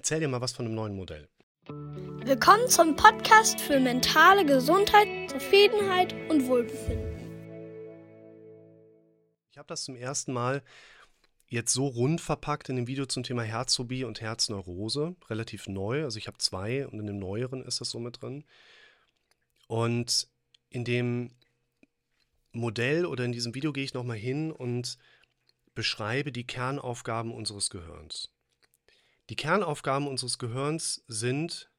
erzähle dir mal was von einem neuen Modell. Willkommen zum Podcast für mentale Gesundheit, Zufriedenheit und Wohlbefinden. Ich habe das zum ersten Mal jetzt so rund verpackt in dem Video zum Thema Herzphobie und Herzneurose. Relativ neu. Also ich habe zwei und in dem neueren ist das so mit drin. Und in dem Modell oder in diesem Video gehe ich nochmal hin und beschreibe die Kernaufgaben unseres Gehirns. Die Kernaufgaben unseres Gehirns sind,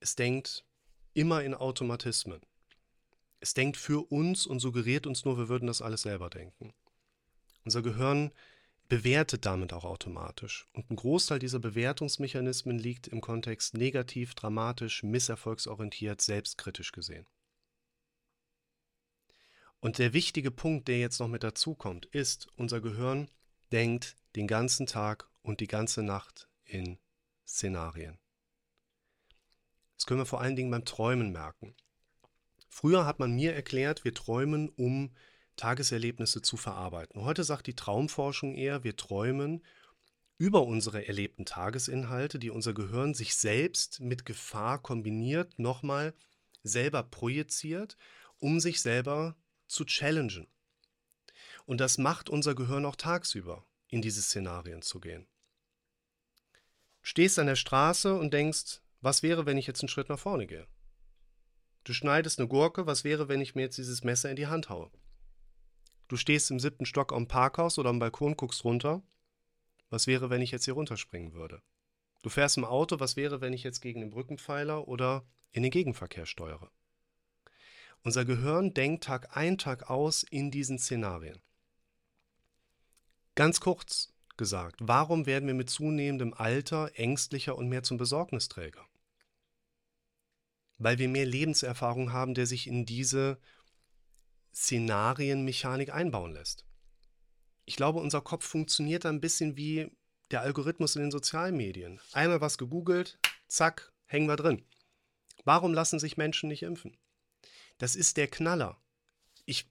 es denkt immer in Automatismen. Es denkt für uns und suggeriert uns nur, wir würden das alles selber denken. Unser Gehirn bewertet damit auch automatisch. Und ein Großteil dieser Bewertungsmechanismen liegt im Kontext negativ, dramatisch, misserfolgsorientiert, selbstkritisch gesehen. Und der wichtige Punkt, der jetzt noch mit dazu kommt, ist, unser Gehirn denkt den ganzen Tag und die ganze Nacht in Szenarien. Das können wir vor allen Dingen beim Träumen merken. Früher hat man mir erklärt, wir träumen, um Tageserlebnisse zu verarbeiten. Heute sagt die Traumforschung eher, wir träumen über unsere erlebten Tagesinhalte, die unser Gehirn sich selbst mit Gefahr kombiniert, nochmal selber projiziert, um sich selber zu challengen. Und das macht unser Gehirn auch tagsüber, in diese Szenarien zu gehen. Stehst an der Straße und denkst, was wäre, wenn ich jetzt einen Schritt nach vorne gehe? Du schneidest eine Gurke, was wäre, wenn ich mir jetzt dieses Messer in die Hand haue? Du stehst im siebten Stock am Parkhaus oder am Balkon, guckst runter. Was wäre, wenn ich jetzt hier runterspringen würde? Du fährst im Auto, was wäre, wenn ich jetzt gegen den Brückenpfeiler oder in den Gegenverkehr steuere? Unser Gehirn denkt Tag ein, Tag aus in diesen Szenarien. Ganz kurz gesagt, warum werden wir mit zunehmendem Alter ängstlicher und mehr zum Besorgnisträger? Weil wir mehr Lebenserfahrung haben, der sich in diese Szenarienmechanik einbauen lässt. Ich glaube, unser Kopf funktioniert ein bisschen wie der Algorithmus in den sozialen Medien. Einmal was gegoogelt, zack, hängen wir drin. Warum lassen sich Menschen nicht impfen? Das ist der Knaller. Ich,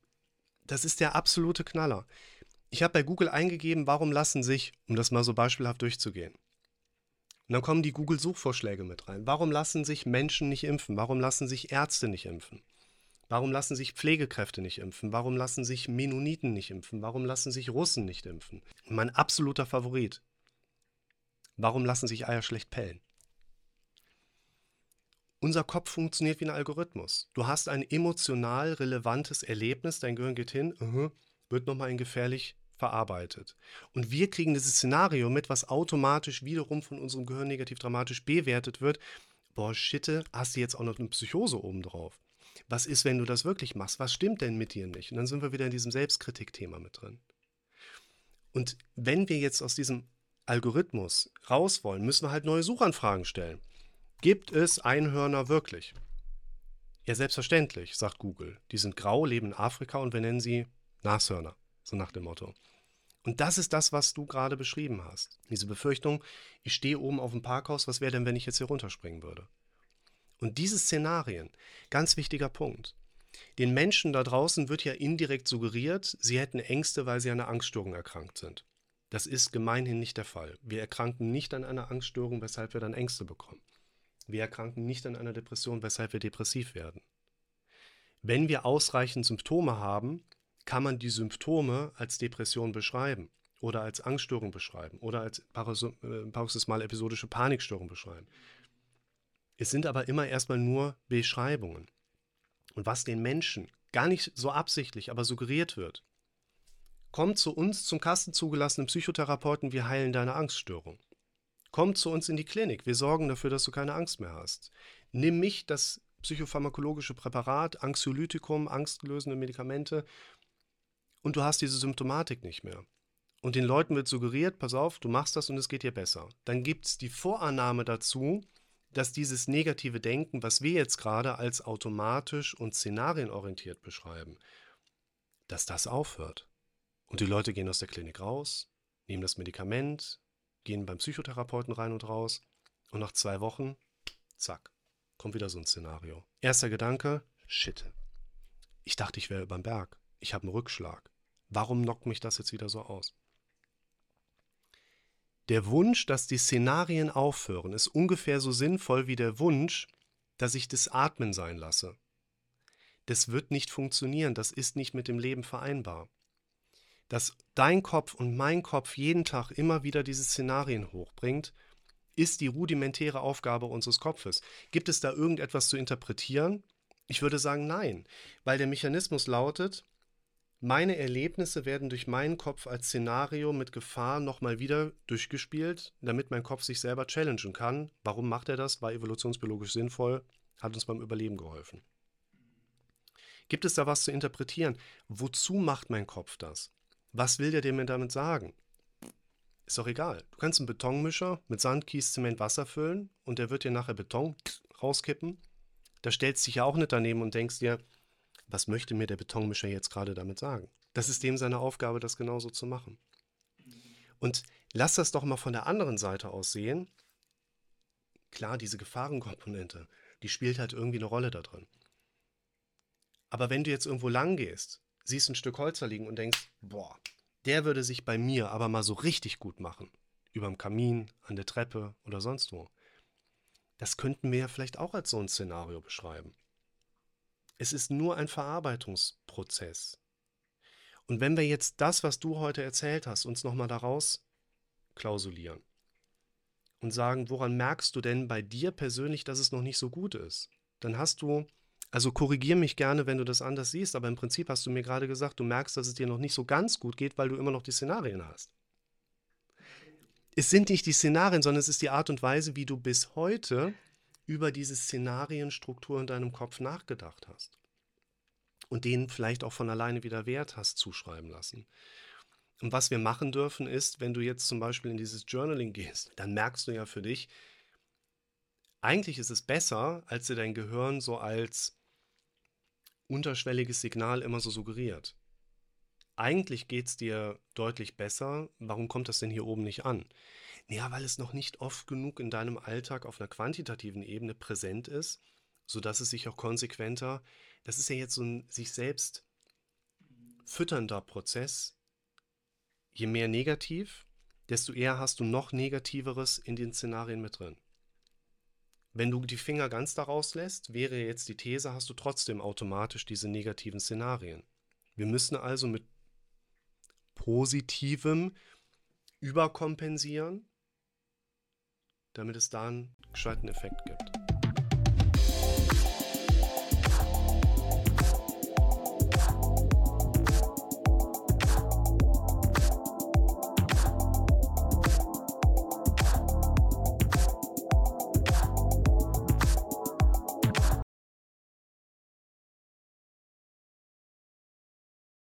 das ist der absolute Knaller. Ich habe bei Google eingegeben, warum lassen sich, um das mal so beispielhaft durchzugehen. Und dann kommen die Google-Suchvorschläge mit rein. Warum lassen sich Menschen nicht impfen? Warum lassen sich Ärzte nicht impfen? Warum lassen sich Pflegekräfte nicht impfen? Warum lassen sich Mennoniten nicht impfen? Warum lassen sich Russen nicht impfen? Mein absoluter Favorit. Warum lassen sich Eier schlecht pellen? Unser Kopf funktioniert wie ein Algorithmus. Du hast ein emotional relevantes Erlebnis, dein Gehirn geht hin, uh -huh, wird nochmal in gefährlich verarbeitet. Und wir kriegen dieses Szenario mit, was automatisch wiederum von unserem Gehirn negativ dramatisch bewertet wird. Boah, Schitte, hast du jetzt auch noch eine Psychose obendrauf was ist, wenn du das wirklich machst? Was stimmt denn mit dir nicht? Und dann sind wir wieder in diesem Selbstkritik-Thema mit drin. Und wenn wir jetzt aus diesem Algorithmus raus wollen, müssen wir halt neue Suchanfragen stellen. Gibt es Einhörner wirklich? Ja, selbstverständlich, sagt Google. Die sind grau, leben in Afrika und wir nennen sie Nashörner, so nach dem Motto. Und das ist das, was du gerade beschrieben hast. Diese Befürchtung, ich stehe oben auf dem Parkhaus, was wäre denn, wenn ich jetzt hier runterspringen würde? Und diese Szenarien, ganz wichtiger Punkt. Den Menschen da draußen wird ja indirekt suggeriert, sie hätten Ängste, weil sie an einer Angststörung erkrankt sind. Das ist gemeinhin nicht der Fall. Wir erkranken nicht an einer Angststörung, weshalb wir dann Ängste bekommen. Wir erkranken nicht an einer Depression, weshalb wir depressiv werden. Wenn wir ausreichend Symptome haben, kann man die Symptome als Depression beschreiben oder als Angststörung beschreiben oder als äh, paroxysmale episodische Panikstörung beschreiben. Es sind aber immer erstmal nur Beschreibungen. Und was den Menschen gar nicht so absichtlich, aber suggeriert wird, kommt zu uns zum kastenzugelassenen Psychotherapeuten, wir heilen deine Angststörung. Komm zu uns in die Klinik, wir sorgen dafür, dass du keine Angst mehr hast. Nimm mich, das psychopharmakologische Präparat, Anxiolytikum, angstlösende Medikamente und du hast diese Symptomatik nicht mehr. Und den Leuten wird suggeriert, pass auf, du machst das und es geht dir besser. Dann gibt es die Vorannahme dazu, dass dieses negative Denken, was wir jetzt gerade als automatisch und szenarienorientiert beschreiben, dass das aufhört. Und die Leute gehen aus der Klinik raus, nehmen das Medikament, gehen beim Psychotherapeuten rein und raus und nach zwei Wochen, zack, kommt wieder so ein Szenario. Erster Gedanke, shit. Ich dachte, ich wäre überm Berg. Ich habe einen Rückschlag. Warum knockt mich das jetzt wieder so aus? Der Wunsch, dass die Szenarien aufhören, ist ungefähr so sinnvoll wie der Wunsch, dass ich das Atmen sein lasse. Das wird nicht funktionieren, das ist nicht mit dem Leben vereinbar. Dass dein Kopf und mein Kopf jeden Tag immer wieder diese Szenarien hochbringt, ist die rudimentäre Aufgabe unseres Kopfes. Gibt es da irgendetwas zu interpretieren? Ich würde sagen nein, weil der Mechanismus lautet, meine Erlebnisse werden durch meinen Kopf als Szenario mit Gefahr nochmal wieder durchgespielt, damit mein Kopf sich selber challengen kann. Warum macht er das? War evolutionsbiologisch sinnvoll, hat uns beim Überleben geholfen. Gibt es da was zu interpretieren? Wozu macht mein Kopf das? Was will der mir damit sagen? Ist doch egal. Du kannst einen Betonmischer mit Sand, Kies, Zement, Wasser füllen und der wird dir nachher Beton rauskippen. Da stellst du dich ja auch nicht daneben und denkst dir, was möchte mir der Betonmischer jetzt gerade damit sagen? Das ist dem seine Aufgabe, das genauso zu machen. Und lass das doch mal von der anderen Seite aus sehen. Klar, diese Gefahrenkomponente, die spielt halt irgendwie eine Rolle da drin. Aber wenn du jetzt irgendwo lang gehst, siehst ein Stück Holz da liegen und denkst, boah, der würde sich bei mir aber mal so richtig gut machen. Überm Kamin, an der Treppe oder sonst wo. Das könnten wir ja vielleicht auch als so ein Szenario beschreiben. Es ist nur ein Verarbeitungsprozess. Und wenn wir jetzt das, was du heute erzählt hast, uns nochmal daraus klausulieren und sagen, woran merkst du denn bei dir persönlich, dass es noch nicht so gut ist? Dann hast du, also korrigier mich gerne, wenn du das anders siehst, aber im Prinzip hast du mir gerade gesagt, du merkst, dass es dir noch nicht so ganz gut geht, weil du immer noch die Szenarien hast. Es sind nicht die Szenarien, sondern es ist die Art und Weise, wie du bis heute über diese Szenarienstruktur in deinem Kopf nachgedacht hast und denen vielleicht auch von alleine wieder Wert hast zuschreiben lassen. Und was wir machen dürfen ist, wenn du jetzt zum Beispiel in dieses Journaling gehst, dann merkst du ja für dich, eigentlich ist es besser, als dir dein Gehirn so als unterschwelliges Signal immer so suggeriert. Eigentlich geht es dir deutlich besser. Warum kommt das denn hier oben nicht an? Ja, weil es noch nicht oft genug in deinem Alltag auf einer quantitativen Ebene präsent ist, sodass es sich auch konsequenter, das ist ja jetzt so ein sich selbst fütternder Prozess. Je mehr negativ, desto eher hast du noch negativeres in den Szenarien mit drin. Wenn du die Finger ganz daraus lässt, wäre jetzt die These, hast du trotzdem automatisch diese negativen Szenarien. Wir müssen also mit positivem überkompensieren damit es da einen gescheiten Effekt gibt.